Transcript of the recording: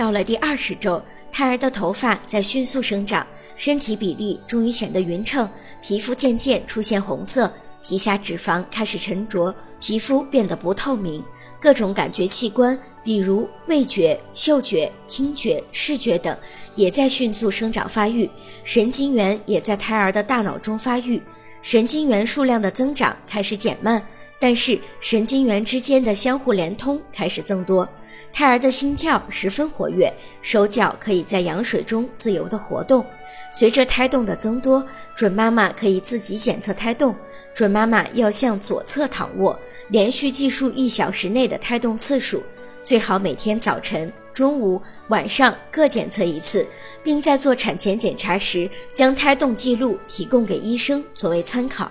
到了第二十周，胎儿的头发在迅速生长，身体比例终于显得匀称，皮肤渐渐出现红色，皮下脂肪开始沉着，皮肤变得不透明。各种感觉器官，比如味觉、嗅觉、听觉、视觉等，也在迅速生长发育。神经元也在胎儿的大脑中发育，神经元数量的增长开始减慢，但是神经元之间的相互连通开始增多。胎儿的心跳十分活跃，手脚可以在羊水中自由地活动。随着胎动的增多，准妈妈可以自己检测胎动。准妈妈要向左侧躺卧，连续计数一小时内的胎动次数，最好每天早晨、中午、晚上各检测一次，并在做产前检查时将胎动记录提供给医生作为参考。